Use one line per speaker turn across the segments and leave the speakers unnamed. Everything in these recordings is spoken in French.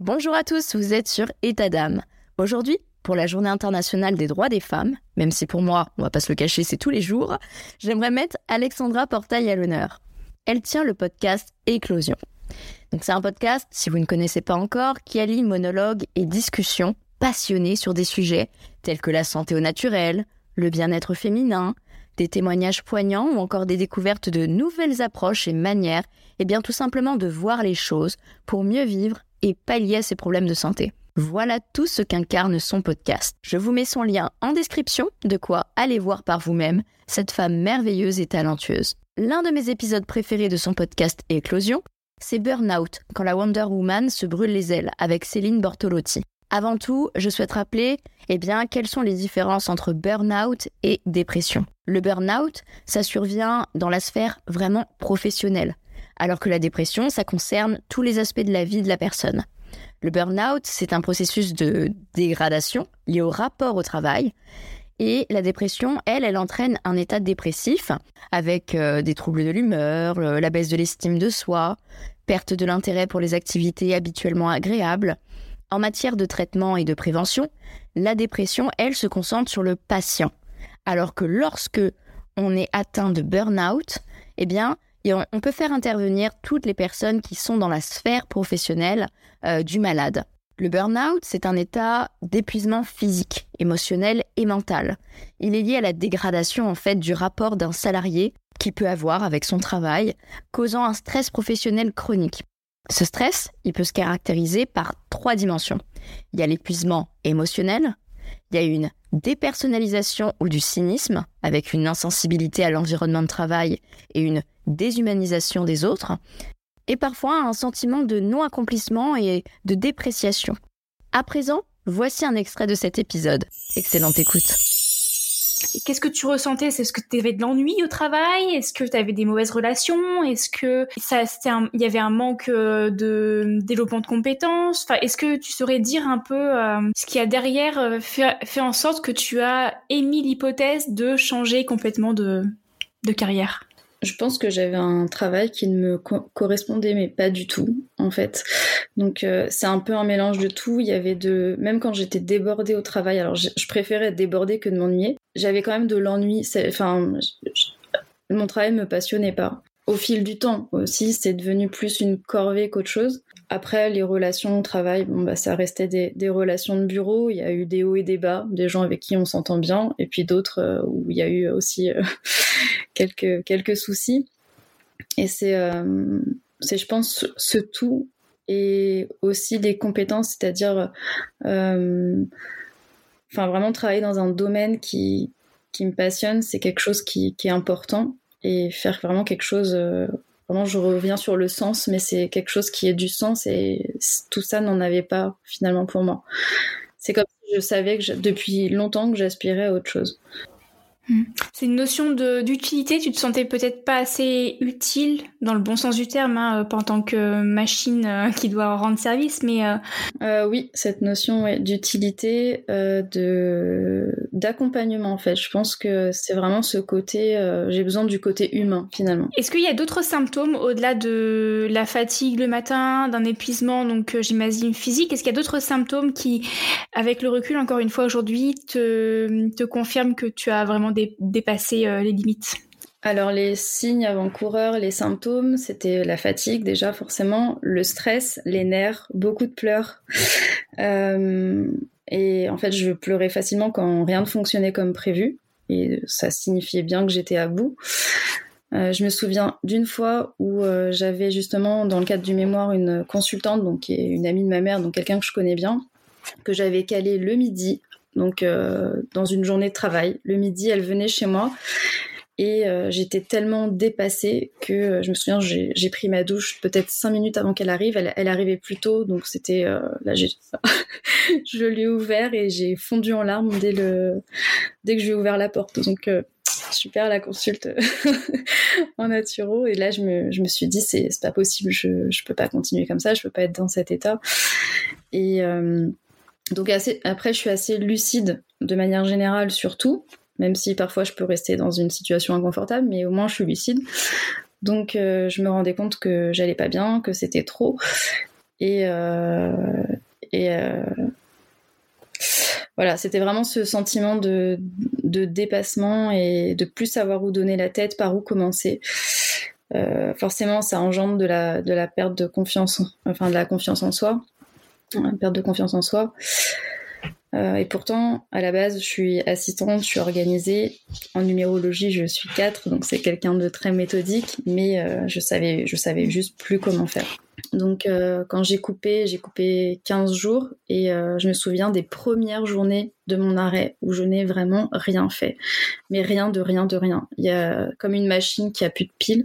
Bonjour à tous, vous êtes sur État d'âme. Aujourd'hui, pour la Journée internationale des droits des femmes, même si pour moi, on va pas se le cacher, c'est tous les jours, j'aimerais mettre Alexandra Portail à l'honneur. Elle tient le podcast Éclosion. Donc c'est un podcast, si vous ne connaissez pas encore, qui allie monologues et discussions passionnées sur des sujets tels que la santé au naturel, le bien-être féminin, des témoignages poignants ou encore des découvertes de nouvelles approches et manières, et bien tout simplement de voir les choses pour mieux vivre et pallier à ses problèmes de santé. Voilà tout ce qu'incarne son podcast. Je vous mets son lien en description, de quoi aller voir par vous-même cette femme merveilleuse et talentueuse. L'un de mes épisodes préférés de son podcast Éclosion, c'est Burnout, quand la Wonder Woman se brûle les ailes avec Céline Bortolotti. Avant tout, je souhaite rappeler eh bien, quelles sont les différences entre burn-out et dépression. Le burn-out, ça survient dans la sphère vraiment professionnelle alors que la dépression, ça concerne tous les aspects de la vie de la personne. Le burn-out, c'est un processus de dégradation lié au rapport au travail. Et la dépression, elle, elle entraîne un état dépressif avec euh, des troubles de l'humeur, la baisse de l'estime de soi, perte de l'intérêt pour les activités habituellement agréables. En matière de traitement et de prévention, la dépression, elle, se concentre sur le patient. Alors que lorsque on est atteint de burn-out, eh bien, on peut faire intervenir toutes les personnes qui sont dans la sphère professionnelle euh, du malade. Le burn-out, c'est un état d'épuisement physique, émotionnel et mental. Il est lié à la dégradation en fait du rapport d'un salarié qu'il peut avoir avec son travail, causant un stress professionnel chronique. Ce stress, il peut se caractériser par trois dimensions. Il y a l'épuisement émotionnel, il y a une dépersonnalisation ou du cynisme, avec une insensibilité à l'environnement de travail et une déshumanisation des autres, et parfois un sentiment de non-accomplissement et de dépréciation. À présent, voici un extrait de cet épisode. Excellente écoute.
Qu'est-ce que tu ressentais? Est-ce que tu avais de l'ennui au travail? Est-ce que tu avais des mauvaises relations? Est-ce que ça, il y avait un manque euh, de développement de compétences? Enfin, Est-ce que tu saurais dire un peu euh, ce qui a derrière euh, fait, en sorte que tu as émis l'hypothèse de changer complètement de carrière?
Je pense que j'avais un travail qui ne me correspondait mais pas du tout en fait. Donc euh, c'est un peu un mélange de tout. Il y avait de même quand j'étais débordée au travail, alors je, préférais être débordée que de m'ennuyer. J'avais quand même de l'ennui. Enfin, mon travail me passionnait pas. Au fil du temps aussi, c'est devenu plus une corvée qu'autre chose. Après, les relations au travail, bon, bah, ça restait des, relations de bureau. Il y a eu des hauts et des bas, des gens avec qui on s'entend bien, et puis d'autres euh, où il y a eu aussi euh, quelques, quelques soucis. Et c'est, euh, c'est, je pense, ce tout et aussi des compétences, c'est-à-dire, enfin, vraiment travailler dans un domaine qui, qui me passionne, c'est quelque chose qui, est important et faire vraiment quelque chose Vraiment, je reviens sur le sens, mais c'est quelque chose qui est du sens et tout ça n'en avait pas finalement pour moi. C'est comme si je savais que depuis longtemps que j'aspirais à autre chose.
Hmm. C'est une notion d'utilité. Tu te sentais peut-être pas assez utile dans le bon sens du terme, hein, pas en tant que machine euh, qui doit rendre service, mais
euh... Euh, oui, cette notion d'utilité, euh, de d'accompagnement en fait. Je pense que c'est vraiment ce côté. Euh, j'ai besoin du côté humain finalement.
Est-ce qu'il y a d'autres symptômes au-delà de la fatigue le matin, d'un épuisement, donc j'imagine physique? Est-ce qu'il y a d'autres symptômes qui, avec le recul, encore une fois aujourd'hui, te te confirment que tu as vraiment dépasser euh, les limites
alors les signes avant-coureurs, les symptômes, c'était la fatigue déjà forcément, le stress, les nerfs, beaucoup de pleurs. Euh, et en fait, je pleurais facilement quand rien ne fonctionnait comme prévu. Et ça signifiait bien que j'étais à bout. Euh, je me souviens d'une fois où j'avais justement, dans le cadre du mémoire, une consultante, donc qui est une amie de ma mère, donc quelqu'un que je connais bien, que j'avais calé le midi donc euh, dans une journée de travail. Le midi, elle venait chez moi et euh, j'étais tellement dépassée que euh, je me souviens, j'ai pris ma douche peut-être cinq minutes avant qu'elle arrive. Elle, arrivait plus tôt, donc c'était là, je lui ai ouvert et j'ai fondu en larmes dès le dès que je lui ai ouvert la porte. Donc super la consulte en naturo et là je me, je me suis dit c'est pas possible, je je peux pas continuer comme ça, je peux pas être dans cet état et donc après, je suis assez lucide de manière générale sur tout, même si parfois je peux rester dans une situation inconfortable, mais au moins je suis lucide. Donc euh, je me rendais compte que j'allais pas bien, que c'était trop. Et, et voilà, c'était vraiment ce sentiment de, de, dépassement et de plus savoir où donner la tête, par où commencer. Euh, forcément, ça engendre de la, de la perte de confiance, enfin de la confiance en soi, une perte de confiance en soi. Euh, et pourtant, à la base, je suis assistante, je suis organisée. En numérologie, je suis 4, donc c'est quelqu'un de très méthodique, mais euh, je savais, je savais juste plus comment faire. Donc, euh, quand j'ai coupé, j'ai coupé 15 jours et je me souviens des premières journées de mon arrêt où je n'ai vraiment rien fait. Mais rien de rien de rien. Il y a comme une machine qui a plus de piles.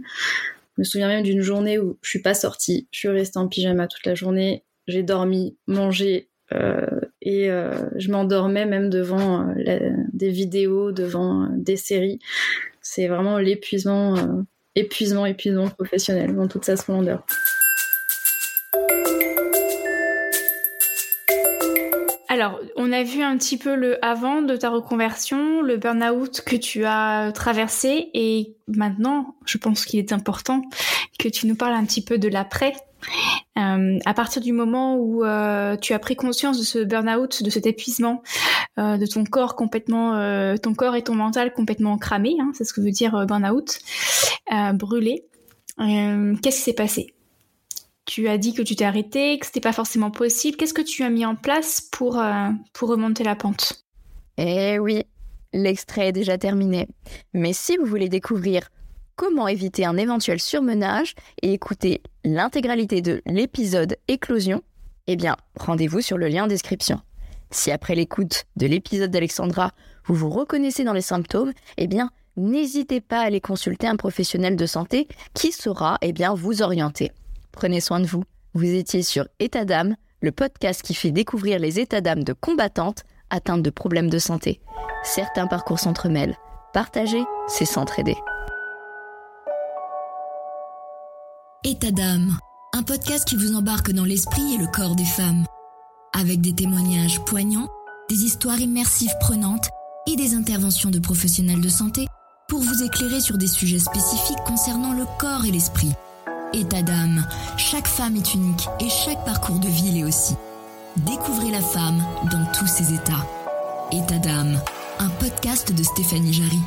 Je me souviens même d'une journée où je suis pas sortie. Je suis restée en pyjama toute la journée. J'ai dormi, mangé, euh, et euh, je m'endormais même devant euh, des vidéos, devant des séries. C'est vraiment l'épuisement, épuisement, épuisement professionnel dans toute sa splendeur.
Alors, on a vu un petit peu le avant de ta reconversion, le burn-out que tu as traversé et maintenant, je pense qu'il est important que tu nous parles un petit peu de l'après euh, à partir du moment où euh, tu as pris conscience de ce burn-out, de cet épuisement, euh, de ton corps complètement, ton corps et ton mental complètement cramés, hein, c'est ce que veut dire burn-out, brûlé, qu'est-ce qui s'est passé? Tu as dit que tu t'es arrêté, que c'était pas forcément possible. Qu'est-ce que tu as mis en place pour, pour remonter la pente?
Eh oui, l'extrait est déjà terminé. Mais si vous voulez découvrir comment éviter un éventuel surmenage et écouter l'intégralité de l'épisode Éclosion, eh bien, rendez-vous sur le lien en description. Si après l'écoute de l'épisode d'Alexandra, vous vous reconnaissez dans les symptômes, eh bien, n'hésitez pas à aller consulter un professionnel de santé qui saura eh bien, vous orienter. Prenez soin de vous. Vous étiez sur État d'âme, le podcast qui fait découvrir les états d'âme de combattantes atteintes de problèmes de santé. Certains parcours s'entremêlent. Partager, c'est s'entraider.
État d'âme, un podcast qui vous embarque dans l'esprit et le corps des femmes. Avec des témoignages poignants, des histoires immersives prenantes et des interventions de professionnels de santé pour vous éclairer sur des sujets spécifiques concernant le corps et l'esprit. État d'âme, chaque femme est unique et chaque parcours de vie l'est aussi. Découvrez la femme dans tous ses états. État d'âme, un podcast de Stéphanie Jarry.